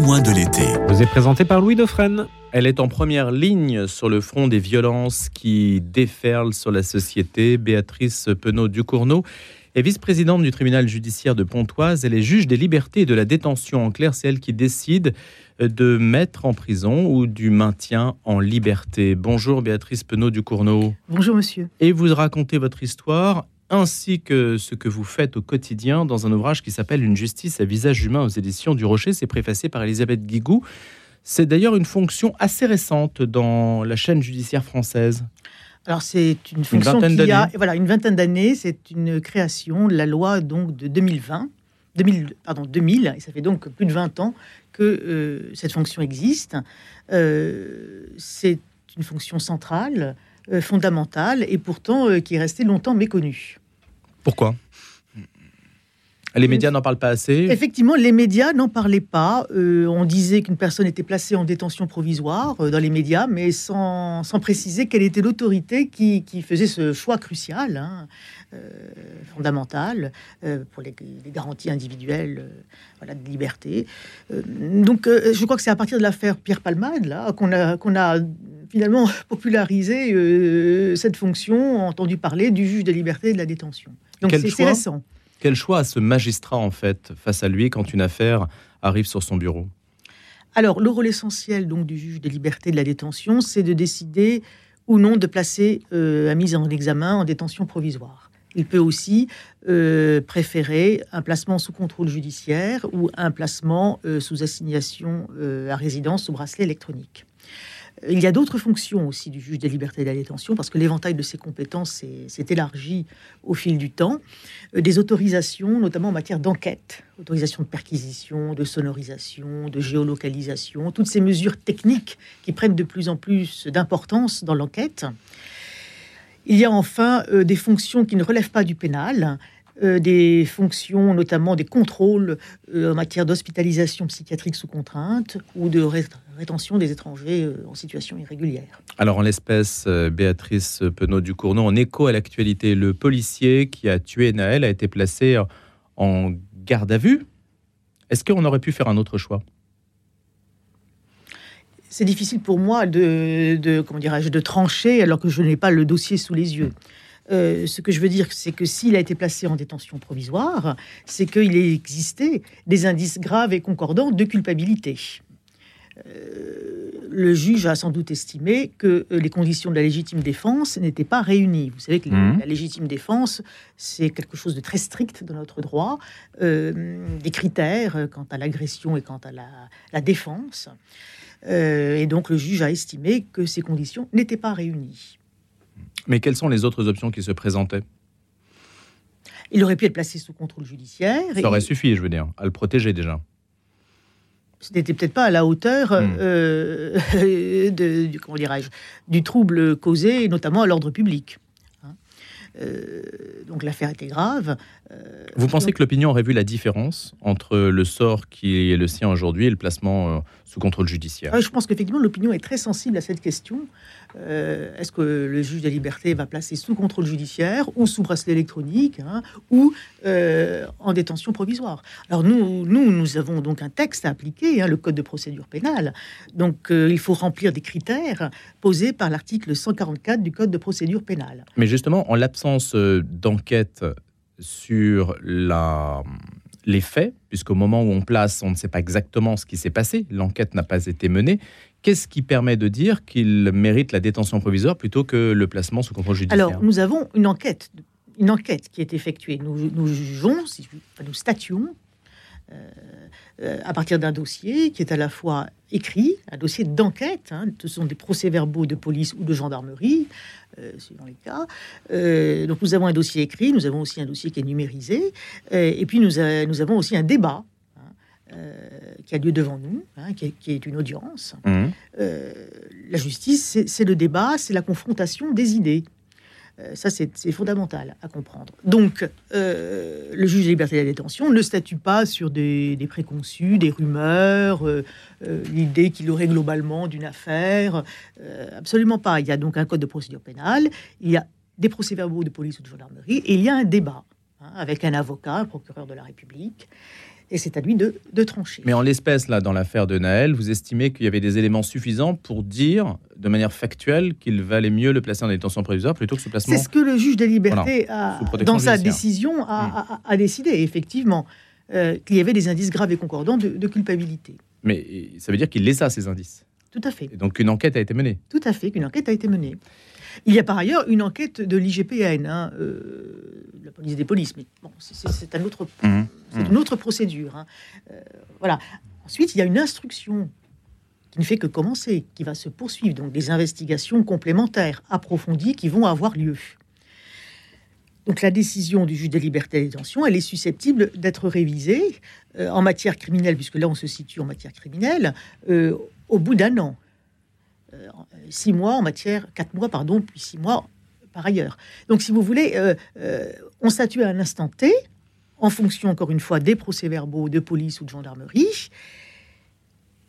témoin de l'été. Vous est présenté par Louis Dauphren. Elle est en première ligne sur le front des violences qui déferlent sur la société. Béatrice Penaud-Ducournau est vice-présidente du tribunal judiciaire de Pontoise. Elle est juge des libertés et de la détention. En clair, c'est elle qui décide de mettre en prison ou du maintien en liberté. Bonjour Béatrice Penaud-Ducournau. Bonjour monsieur. Et vous racontez votre histoire ainsi que ce que vous faites au quotidien dans un ouvrage qui s'appelle Une justice à visage humain aux éditions du Rocher. C'est préfacé par Elisabeth Guigou. C'est d'ailleurs une fonction assez récente dans la chaîne judiciaire française. Alors c'est une fonction qui a voilà une vingtaine d'années. C'est une création de la loi donc de 2020, 2000 pardon 2000 et ça fait donc plus de 20 ans que euh, cette fonction existe. Euh, c'est une fonction centrale, euh, fondamentale et pourtant qui est restée longtemps méconnue. Pourquoi les médias n'en parlent pas assez Effectivement, les médias n'en parlaient pas. Euh, on disait qu'une personne était placée en détention provisoire euh, dans les médias, mais sans, préciser quelle était l'autorité qui, faisait ce choix crucial, hein, euh, fondamental, pour les, garanties individuelles voilà, de liberté. donc, je crois que c'est à partir de l'affaire Pierre Palmade là, qu'on a, qu'on a finalement popularisé cette fonction, entendu parler du juge de liberté et de la détention. Donc, c'est récent. Quel choix a ce magistrat en fait face à lui quand une affaire arrive sur son bureau? Alors, le rôle essentiel donc du juge des libertés de la détention, c'est de décider ou non de placer euh, mise en examen en détention provisoire. Il peut aussi euh, préférer un placement sous contrôle judiciaire ou un placement euh, sous assignation euh, à résidence sous bracelet électronique. Il y a d'autres fonctions aussi du juge des libertés et de la détention, parce que l'éventail de ses compétences s'est élargi au fil du temps. Euh, des autorisations, notamment en matière d'enquête, autorisation de perquisition, de sonorisation, de géolocalisation, toutes ces mesures techniques qui prennent de plus en plus d'importance dans l'enquête. Il y a enfin euh, des fonctions qui ne relèvent pas du pénal, des fonctions, notamment des contrôles en matière d'hospitalisation psychiatrique sous contrainte ou de rétention des étrangers euh, en situation irrégulière. Alors, en l'espèce, euh, Béatrice Penaud du Cournot, en écho à l'actualité, le policier qui a tué Naël a été placé en garde à vue. Est-ce qu'on aurait pu faire un autre choix? C'est difficile pour moi de, comment dirais-je de trancher alors que je n'ai pas le dossier sous les yeux. Euh, ce que je veux dire, c'est que s'il a été placé en détention provisoire, c'est qu'il existait des indices graves et concordants de culpabilité. Euh, le juge a sans doute estimé que euh, les conditions de la légitime défense n'étaient pas réunies. Vous savez que mmh. la légitime défense, c'est quelque chose de très strict dans notre droit, euh, des critères quant à l'agression et quant à la, défense. et donc le juge a estimé que ces conditions n'étaient pas réunies. Mais quelles sont les autres options qui se présentaient? Il aurait pu être placé sous contrôle judiciaire. Ça aurait suffi, je veux dire, à le protéger déjà ce n'était peut-être pas à la hauteur hmm. euh, de, du, comment dirais-je, du trouble causé, notamment à l'ordre public. Hein. Euh, donc l'affaire était grave. Euh, Vous pensez que l'opinion aurait vu la différence entre le sort qui est le sien aujourd'hui et le placement sous contrôle judiciaire? Je pense qu'effectivement l'opinion est très sensible à cette question. Euh, est-ce que le juge des libertés va placer sous contrôle judiciaire ou sous bracelet électronique hein, ou euh, en détention provisoire? Alors nous, nous, avons donc un texte à appliquer, hein, le Code de procédure pénale. Donc euh, il faut remplir des critères posés par l'article 144 du Code de procédure pénale. Mais justement, en l'absence d'enquête sur les faits, puisqu'au moment où on place, on ne sait pas exactement ce qui s'est passé, l'enquête n'a pas été menée. Qu'est-ce qui permet de dire qu'il mérite la détention provisoire plutôt que le placement sous contrôle judiciaire Alors, nous avons une enquête, une enquête qui est effectuée. Nous, jugeons, nous statuons euh, euh, à partir d'un dossier qui est à la fois écrit, un dossier d'enquête, hein, ce sont des procès-verbaux de police ou de gendarmerie, euh, suivant les cas. donc nous avons un dossier écrit, nous avons aussi un dossier qui est numérisé, et puis nous, avons aussi un débat euh, qui a lieu devant nous, hein, qui, est, une audience. Mmh. Euh, la justice, c'est le débat, c'est la confrontation des idées. Euh, ça, c'est fondamental à comprendre. Donc, le juge de liberté de la détention ne statue pas sur des, préconçus, des rumeurs, l'idée qu'il aurait globalement d'une affaire. absolument pas. Il y a donc un code de procédure pénale, il y a des procès-verbaux de police ou de gendarmerie, et il y a un débat hein, avec un avocat, un procureur de la République. Et c'est à lui de, de, trancher. Mais en l'espèce, là, dans l'affaire de Naël, vous estimez qu'il y avait des éléments suffisants pour dire de manière factuelle qu'il valait mieux le placer en détention provisoire plutôt que ce placement C'est ce que le juge des libertés, a, dans sa décision, a, a, décidé, effectivement, euh, qu'il y avait des indices graves et concordants de, de culpabilité. Mais ça veut dire qu'il les a, ces indices Tout à fait. Et donc une enquête a été menée Tout à fait, qu'une enquête a été menée. Il y a par ailleurs une enquête de l'IGPN, hein, euh, la police des polices, mais bon, c'est un autre, mmh. c'est une autre procédure. Hein. Euh, voilà. Ensuite, il y a une instruction qui ne fait que commencer, qui va se poursuivre, donc des investigations complémentaires approfondies qui vont avoir lieu. Donc la décision du juge des libertés et des détention, elle est susceptible d'être révisée euh, en matière criminelle, puisque là on se situe en matière criminelle, au bout d'un an. Euh, six mois en matière, quatre mois, pardon, puis six mois par ailleurs. Donc, si vous voulez, euh, euh, on statue à un instant T, en fonction, encore une fois, des procès-verbaux de police ou de gendarmerie.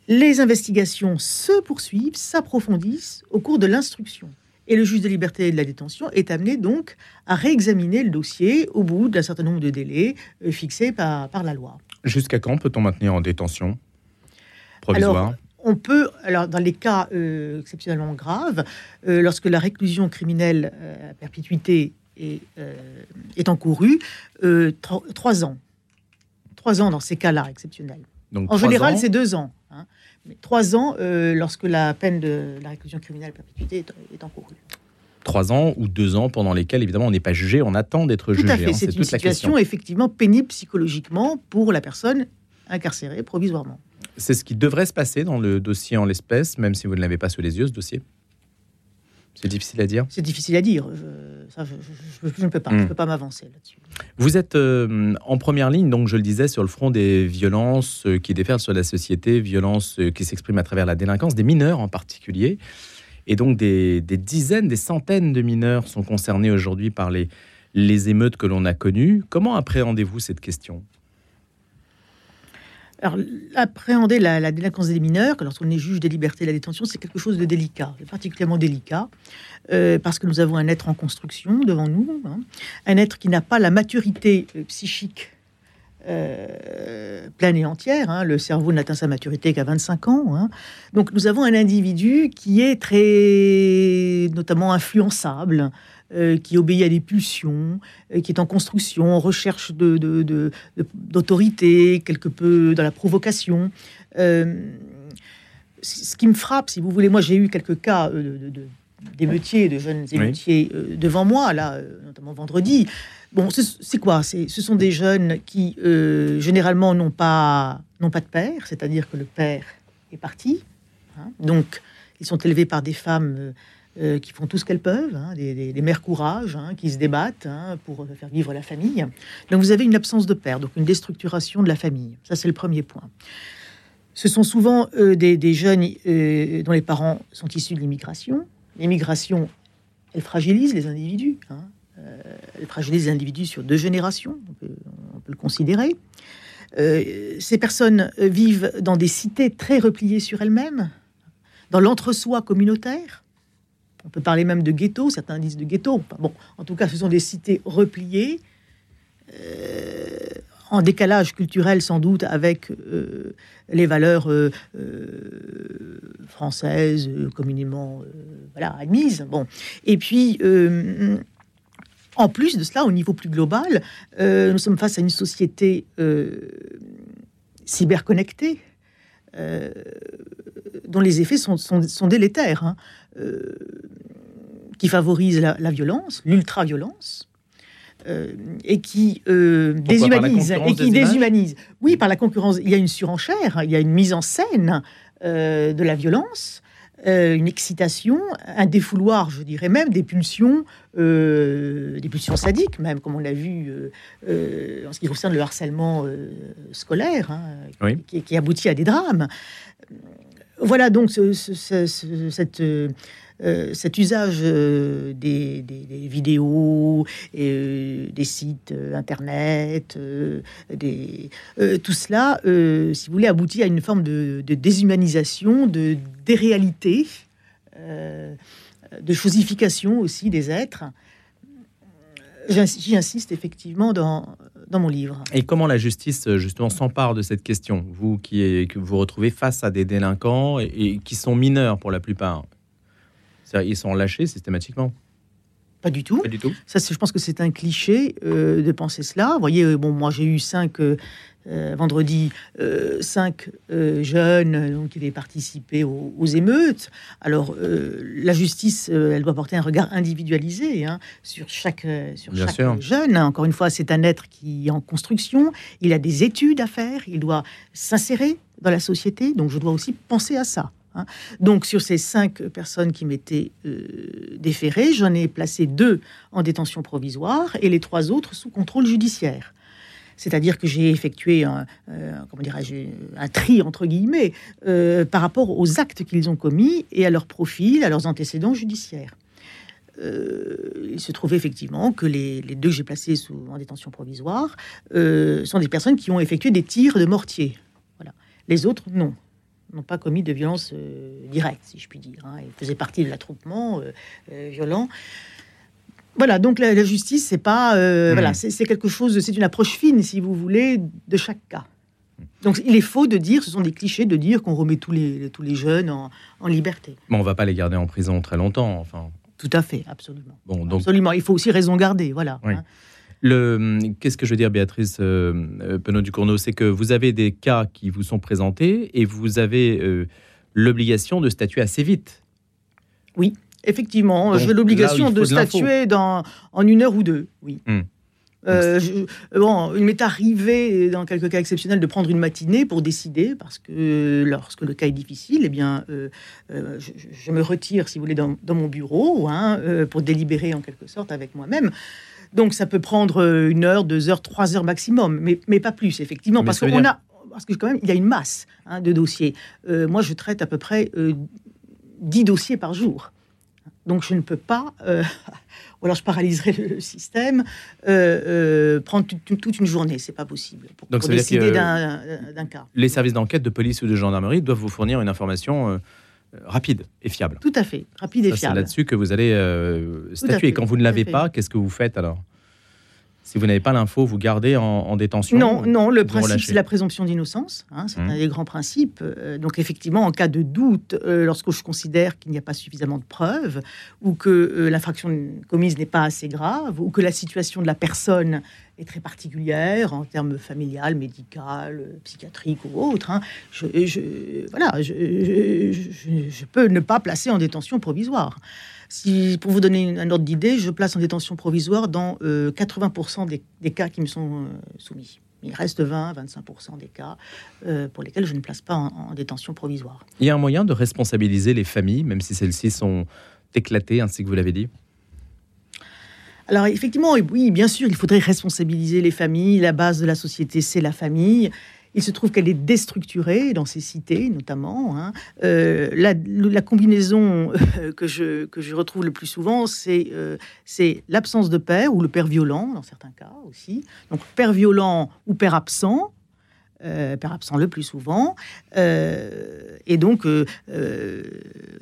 Les investigations se poursuivent, s'approfondissent au cours de l'instruction. Et le juge de liberté et de la détention est amené donc à réexaminer le dossier au bout d'un certain nombre de délais fixés par, par la loi. Jusqu'à quand peut-on maintenir en détention? Provisoire? On peut, alors dans les cas euh, exceptionnellement graves, euh, lorsque la réclusion criminelle euh, à perpétuité est, est encourue, trois ans. Trois ans dans ces cas-là exceptionnels. Donc, en général, c'est deux ans. Hein. mais trois ans lorsque la peine de la réclusion criminelle à perpétuité est, encourue trois ans ou deux ans pendant lesquels, évidemment, on n'est pas jugé, on attend d'être jugé. Tout à fait, hein, c'est une situation effectivement pénible psychologiquement pour la personne incarcérée provisoirement. C'est ce qui devrait se passer dans le dossier en l'espèce, même si vous ne l'avez pas sous les yeux, ce dossier c'est difficile à dire. C'est difficile à dire. Je, ne peux pas, hmm. peux pas m'avancer là-dessus. Vous êtes euh, en première ligne, donc je le disais, sur le front des violences euh, qui déferlent sur la société, violences euh, qui s'expriment à travers la délinquance, des mineurs en particulier. Et donc des, dizaines, des centaines de mineurs sont concernés aujourd'hui par les, les émeutes que l'on a connues. Comment appréhendez-vous cette question? Alors, appréhender la, délinquance des mineurs, lorsqu'on est juge des libertés et de la détention, c'est quelque chose de délicat, particulièrement délicat, euh, parce que nous avons un être en construction devant nous, hein. un être qui n'a pas la maturité euh, psychique euh, pleine et entière. Hein. Le cerveau n'atteint sa maturité qu'à 25 ans. Hein. Donc nous avons un individu qui est très, notamment influençable, euh, qui obéit à des pulsions, euh, qui est en construction, en recherche d'autorité, de, quelque peu dans la provocation. Euh, ce qui me frappe, si vous voulez, moi j'ai eu quelques cas d'émeutiers, de jeunes émeutiers devant moi, là, notamment vendredi. Bon, c'est quoi? Ce sont des jeunes qui, généralement, n'ont pas, pas de père, c'est-à-dire que le père est parti. Hein. donc, ils sont élevés par des femmes euh, qui font tout ce qu'elles peuvent, hein, des, mères courage, hein, qui se débattent hein, pour faire vivre la famille. Donc vous avez une absence de père, donc une déstructuration de la famille. Ça, c'est le premier point. Ce sont souvent euh, des, jeunes euh, dont les parents sont issus de l'immigration. L'immigration, elle fragilise les individus. elle fragilise les individus sur deux générations, on peut, on peut le considérer. ces personnes vivent dans des cités très repliées sur elles-mêmes, dans l'entre-soi communautaire. On peut parler même de ghetto, certains disent de ghetto. Bon, en tout cas, ce sont des cités repliées, euh, en décalage culturel sans doute avec euh, les valeurs euh, françaises communément voilà, admises. Et puis. en plus de cela, au niveau plus global, nous sommes face à une société cyberconnectée, dont les effets sont, sont, délétères. Hein qui favorise la, violence, l'ultra-violence, euh, et qui euh, déshumanise. Et qui déshumanise. Oui, par la concurrence. Il y a une surenchère, il y a une mise en scène euh, de la violence. une excitation, un défouloir, je dirais même, des pulsions, des pulsions sadiques, même, comme on l'a vu en ce qui concerne le harcèlement scolaire, hein, qui, aboutit à des drames. Voilà donc cette euh, cet usage euh, des, vidéos, et, euh, des sites internet, tout cela, si vous voulez, aboutit à une forme de, déshumanisation, de déréalité, de chosification aussi des êtres. J'y insiste effectivement dans, dans mon livre. Et comment la justice justement s'empare de cette question? Vous qui est, que vous retrouvez face à des délinquants et, qui sont mineurs pour la plupart, ils sont lâchés systématiquement. Pas du tout. Pas du tout. Ça, je pense que c'est un cliché euh, de penser cela. Vous voyez, bon, moi j'ai eu cinq euh, euh, vendredi, cinq jeunes donc, qui avaient participé aux, émeutes. Alors, la justice, elle doit porter un regard individualisé hein, sur chaque, sur chaque jeune. Encore une fois, c'est un être qui est en construction. Il a des études à faire. Il doit s'insérer dans la société. Donc, je dois aussi penser à ça. Hein. Donc sur ces cinq personnes qui m'étaient euh, déférées, j'en ai placé deux en détention provisoire et les trois autres sous contrôle judiciaire. C'est-à-dire que j'ai effectué un, euh, un tri entre guillemets euh, par rapport aux actes qu'ils ont commis et à leur profil, à leurs antécédents judiciaires. il se trouve effectivement que les, deux que j'ai placés sous, en détention provisoire sont des personnes qui ont effectué des tirs de mortier. Voilà. Les autres, non n'ont pas commis de violence euh, directe, si je puis dire. Hein. Ils faisaient partie de l'attroupement euh, euh, violent. Voilà, donc la, justice, c'est pas, hmm. voilà, c'est quelque chose, c'est une approche fine, si vous voulez, de chaque cas. Donc il est faux de dire, ce sont des clichés de dire qu'on remet tous les, tous les jeunes en, liberté. Mais on va pas les garder en prison très longtemps, enfin. Tout à fait, absolument. Bon, donc... Absolument, il faut aussi raison garder, voilà. Hein. Qu'est-ce que je veux dire, Béatrice euh, euh Penot Ducournau C'est que vous avez des cas qui vous sont présentés et vous avez euh, l'obligation de statuer assez vite. Oui, effectivement. J'ai l'obligation de, statuer dans, en une heure ou deux, oui. Hmm. Euh, bon, il m'est arrivé, dans quelques cas exceptionnels, de prendre une matinée pour décider, parce que lorsque le cas est difficile, eh bien, je, me retire, si vous voulez, dans, mon bureau, hein, pour délibérer en quelque sorte avec moi-même. Donc ça peut prendre euh, une heure, deux heures, trois heures maximum, mais, mais pas plus, effectivement, parce qu'on a, parce que quand même, il y a une masse hein, de dossiers. Euh, moi, je traite à peu près euh, dix dossiers par jour. Donc je ne peux pas, ou alors je paralyserai le, système, prendre toute une journée, c'est pas possible pour, Donc, décider d'un cas. Les services d'enquête de police ou de gendarmerie doivent vous fournir une information euh, rapide et fiable. Tout à fait, rapide et fiable. C'est là-dessus que vous allez euh, statuer. Quand vous ne l'avez pas, qu'est-ce que vous faites alors? Si vous n'avez pas l'info, vous gardez en, détention Non, non. Le principe, c'est la présomption d'innocence. Hein, c'est mmh. un des grands principes. Euh, donc, effectivement, en cas de doute, lorsque je considère qu'il n'y a pas suffisamment de preuves, ou que l'infraction commise n'est pas assez grave, ou que la situation de la personne est très particulière en termes familial, médical, psychiatrique ou autre. Hein. Je, voilà, je, peux ne pas placer en détention provisoire. Si, pour vous donner un ordre d'idée, je place en détention provisoire dans 80% euh, des, cas qui me sont euh, soumis. Il reste 20-25% des cas euh, pour lesquels je ne place pas en, détention provisoire. Il y a un moyen de responsabiliser les familles, même si celles-ci sont éclatées, ainsi que vous l'avez dit? Alors effectivement, oui, bien sûr, il faudrait responsabiliser les familles. La base de la société, c'est la famille. Il se trouve qu'elle est déstructurée dans ces cités, notamment. Hein. Euh, la, combinaison euh, que, je, retrouve le plus souvent, euh, c'est l'absence de père ou le père violent, dans certains cas aussi. Donc, père violent ou père absent, euh, père absent le plus souvent, euh, et donc euh,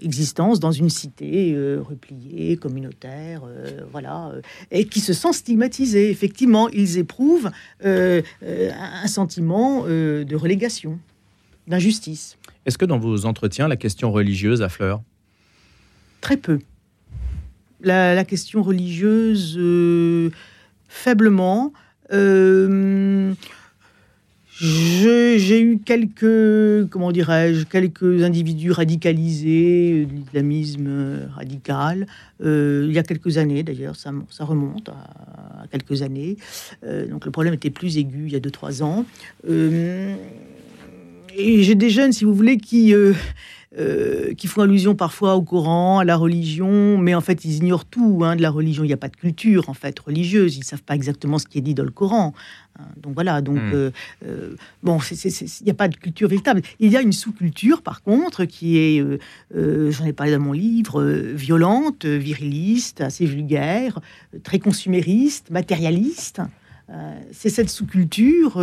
existence dans une cité repliée, communautaire, voilà, et qui se sent stigmatisés. Effectivement, ils éprouvent un sentiment de relégation, d'injustice. Est-ce que dans vos entretiens, la question religieuse affleure? Très peu. La, la question religieuse, faiblement. J'ai eu quelques, comment dirais-je, quelques individus radicalisés, de l'islamisme radical, euh, il y a quelques années d'ailleurs, ça, remonte à, quelques années. Euh, donc le problème était plus aigu il y a 2-3 ans. Euh, et j'ai des jeunes, si vous voulez, qui euh, qui font allusion parfois au Coran, à la religion, mais en fait ils ignorent tout hein, de la religion. Il n'y a pas de culture en fait religieuse. Ils savent pas exactement ce qui est dit dans le Coran. Hein. donc voilà. Donc hmm. euh, euh, bon, il n'y a pas de culture véritable. Il y a une sous-culture par contre qui est, j'en ai parlé dans mon livre, violente, viriliste, assez vulgaire, très consumériste, matérialiste. c'est cette sous-culture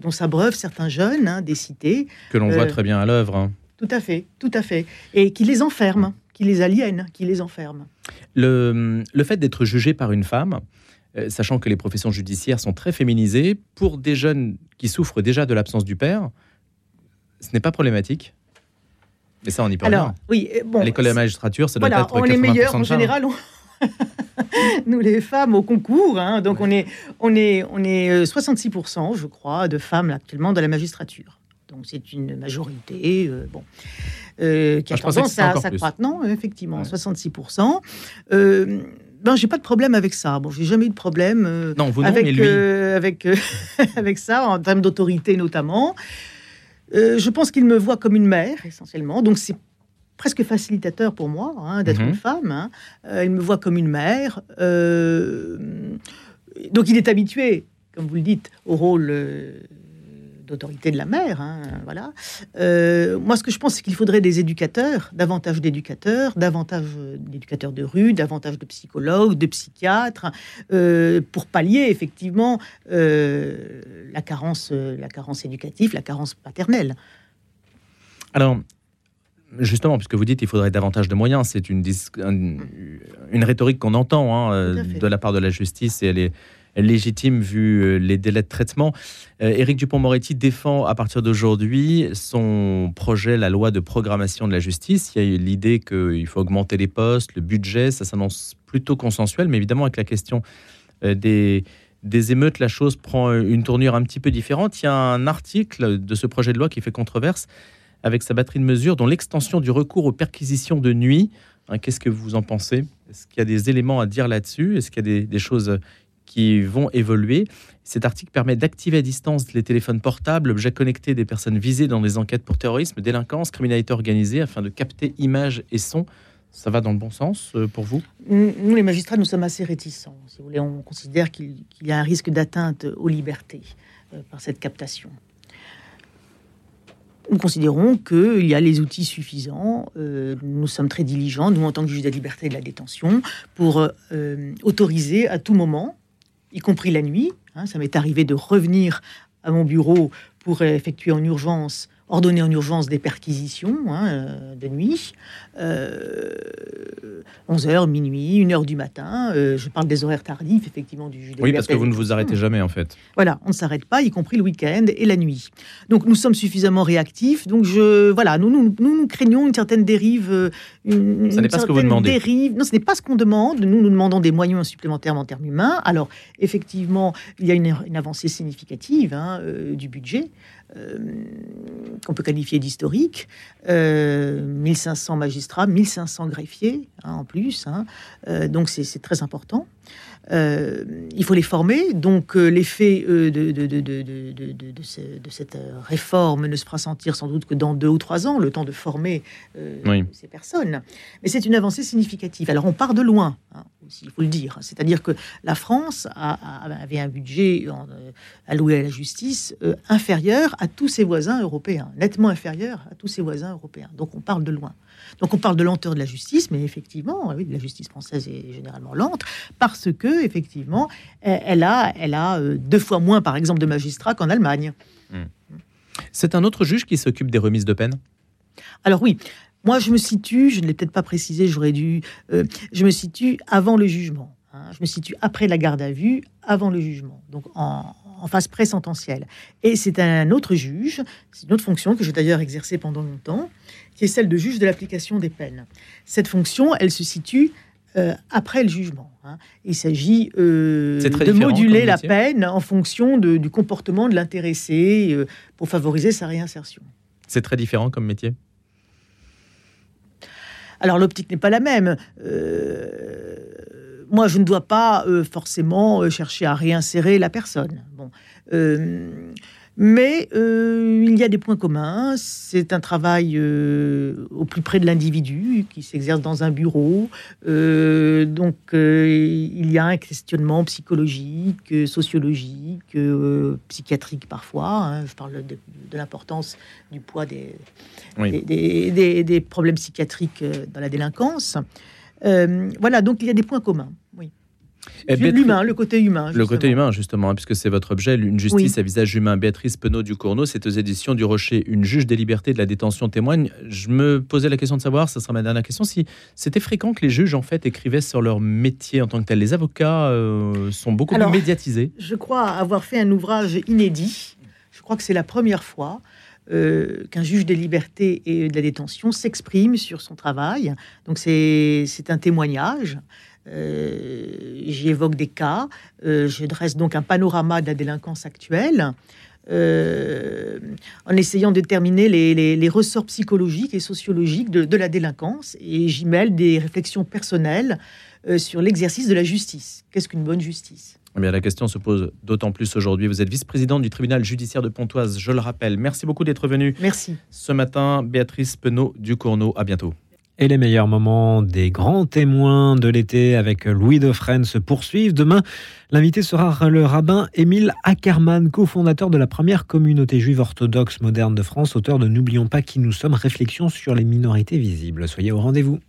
dont s'abreuvent certains jeunes hein, des cités. Que l'on voit très bien à l'œuvre. Tout à fait, tout à fait. Et qui les enferme, qui les aliène, qui les enferme. Le, le fait d'être jugé par une femme, sachant que les professions judiciaires sont très féminisées, pour des jeunes qui souffrent déjà de l'absence du père, ce n'est pas problématique mais ça, on y peut Alors, Oui, bon, à l'école de la magistrature, ça doit être on est meilleurs en général. nous les femmes au concours. Hein, donc on est, on est, on est 66%, euh, je crois, de femmes actuellement dans la magistrature. Donc c'est une majorité, euh, bon, euh, qui a ah, tendance à s'accroître. Non, effectivement, 66%. Euh, ben, j'ai pas de problème avec ça. Bon, j'ai jamais eu de problème non, vous avec, lui... avec, avec ça, en termes d'autorité notamment. je pense qu'il me voit comme une mère, essentiellement. Donc c'est presque facilitateur pour moi hein, d'être mhm. une femme. Hein. Euh, il me voit comme une mère. Euh, donc il est habitué, comme vous le dites, au rôle euh, d'autorité de la mère. Hein, voilà. moi, ce que je pense, c'est qu'il faudrait des éducateurs, davantage d'éducateurs, davantage d'éducateurs de rue, davantage de psychologues, de psychiatres, pour pallier effectivement la carence, la carence éducative, la carence paternelle. Alors, Justement, puisque vous dites qu'il faudrait davantage de moyens, c'est une, une, rhétorique qu'on entend hein, euh, de la part de la justice et elle est, légitime vu euh, les délais de traitement. Euh, Éric Dupont-Moretti défend à partir d'aujourd'hui son projet, la loi de programmation de la justice. Il y a l'idée qu'il faut augmenter les postes, le budget, ça s'annonce plutôt consensuel, mais évidemment avec la question des, des émeutes, la chose prend une tournure un petit peu différente. Il y a un article de ce projet de loi qui fait controverse avec sa batterie de mesures, dont l'extension du recours aux perquisitions de nuit. Hein, qu'est-ce que vous en pensez? Est-ce qu'il y a des éléments à dire là-dessus? Est-ce qu'il y a des, choses qui vont évoluer Cet article permet d'activer à distance les téléphones portables, objets connectés des personnes visées dans des enquêtes pour terrorisme, délinquance, criminalité organisée, afin de capter images et sons. Ça va dans le bon sens euh, pour vous? Nous, les magistrats, nous sommes assez réticents. Si vous voulez, on considère qu'il y a un risque d'atteinte aux libertés euh, par cette captation nous considérons qu'il y a les outils suffisants. Euh, nous sommes très diligents, nous en tant que juge de la liberté et de la détention, pour autoriser à tout moment, y compris la nuit. Hein, ça m'est arrivé de revenir à mon bureau pour effectuer en urgence ordonner en urgence des perquisitions hein, euh, de nuit, 11h, minuit, 1h du matin. Euh, je parle des horaires tardifs, effectivement, du juge. Oui, parce que vous ne vous arrêtez jamais, en fait. Voilà, on ne s'arrête pas, y compris le week-end et la nuit. Donc, nous sommes suffisamment réactifs. Donc, je, voilà, nous, nous, nous, craignons une certaine dérive. Euh, une, ce n'est pas ce que vous demandez. Dérive. Non, ce n'est pas ce qu'on demande. Nous, nous demandons des moyens supplémentaires en termes humains. Alors, effectivement, il y a une, avancée significative hein, du budget. Euh, qu'on peut qualifier d'historique. 1500 euh, magistrats, 1500 greffiers hein, en plus. Hein. Euh, donc c'est très important. Euh, il faut les former. Donc euh, l'effet euh, de, de, de, de, cette réforme ne se fera sentir sans doute que dans deux ou trois ans, le temps de former ces personnes. Mais c'est une avancée significative. Alors on part de loin, hein, il faut le dire. C'est-à-dire que la France avait un budget alloué à la justice inférieur à tous ses voisins européens, nettement inférieur à tous ses voisins européens. Donc on parle de loin. Donc on parle de lenteur de la justice, mais effectivement, oui, la justice française est généralement lente parce que effectivement, elle a, elle a euh, deux fois moins, par exemple, de magistrats qu'en Allemagne. Hmm. C'est un autre juge qui s'occupe des remises de peine? Alors oui. Moi, je me situe, je ne l'ai peut-être pas précisé, j'aurais dû. Euh, je me situe avant le jugement. Hein. je me situe après la garde à vue, avant le jugement. Donc en, en phase pré-sententielle. Et c'est un autre juge, c'est une autre fonction que j'ai d'ailleurs exercée pendant longtemps, qui est celle de juge de l'application des peines. Cette fonction, elle se situe euh, après le jugement. Hein. Il s'agit euh, de moduler la peine en fonction du comportement de l'intéressé euh, pour favoriser sa réinsertion. C'est très différent comme métier? Alors l'optique n'est pas la même. moi, je ne dois pas forcément chercher à réinsérer la personne. Mais euh, il y a des points communs. C'est un travail euh, au plus près de l'individu qui s'exerce dans un bureau. Euh, donc il y a un questionnement psychologique, sociologique, psychiatrique parfois. Hein. Je parle de, l'importance du poids des, des, des, problèmes psychiatriques dans la délinquance. voilà, donc il y a des points communs. Oui. L'humain, le côté humain. Le côté humain, justement, hein, puisque c'est votre objet, une justice à visage humain. Béatrice Penaud du Cournot, c'est aux éditions du Rocher, une juge des libertés de la détention témoigne. Je me posais la question de savoir, ce sera ma dernière question, si c'était fréquent que les juges, en fait, écrivaient sur leur métier en tant que tel. Les avocats euh, sont beaucoup plus médiatisés. Je crois avoir fait un ouvrage inédit. Je crois que c'est la première fois euh, qu'un juge des libertés et de la détention s'exprime sur son travail. Donc c'est un témoignage. Euh, j'y évoque des cas. Euh, je dresse donc un panorama de la délinquance actuelle. en essayant de déterminer les, ressorts psychologiques et sociologiques de, la délinquance. Et j'y mêle des réflexions personnelles sur l'exercice de la justice. Qu'est-ce qu'une bonne justice? Eh bien, la question se pose d'autant plus aujourd'hui. Vous êtes vice-présidente du tribunal judiciaire de Pontoise, je le rappelle. Merci beaucoup d'être venue. Merci. Ce matin, Béatrice Penaud du Cournot. À bientôt. Et les meilleurs moments des grands témoins de l'été avec Louis Dauphren se poursuivent. Demain, l'invité sera le rabbin Émile Ackermann, cofondateur de la première communauté juive orthodoxe moderne de France, auteur de N'oublions pas qui nous sommes, réflexions sur les minorités visibles. Soyez au rendez-vous.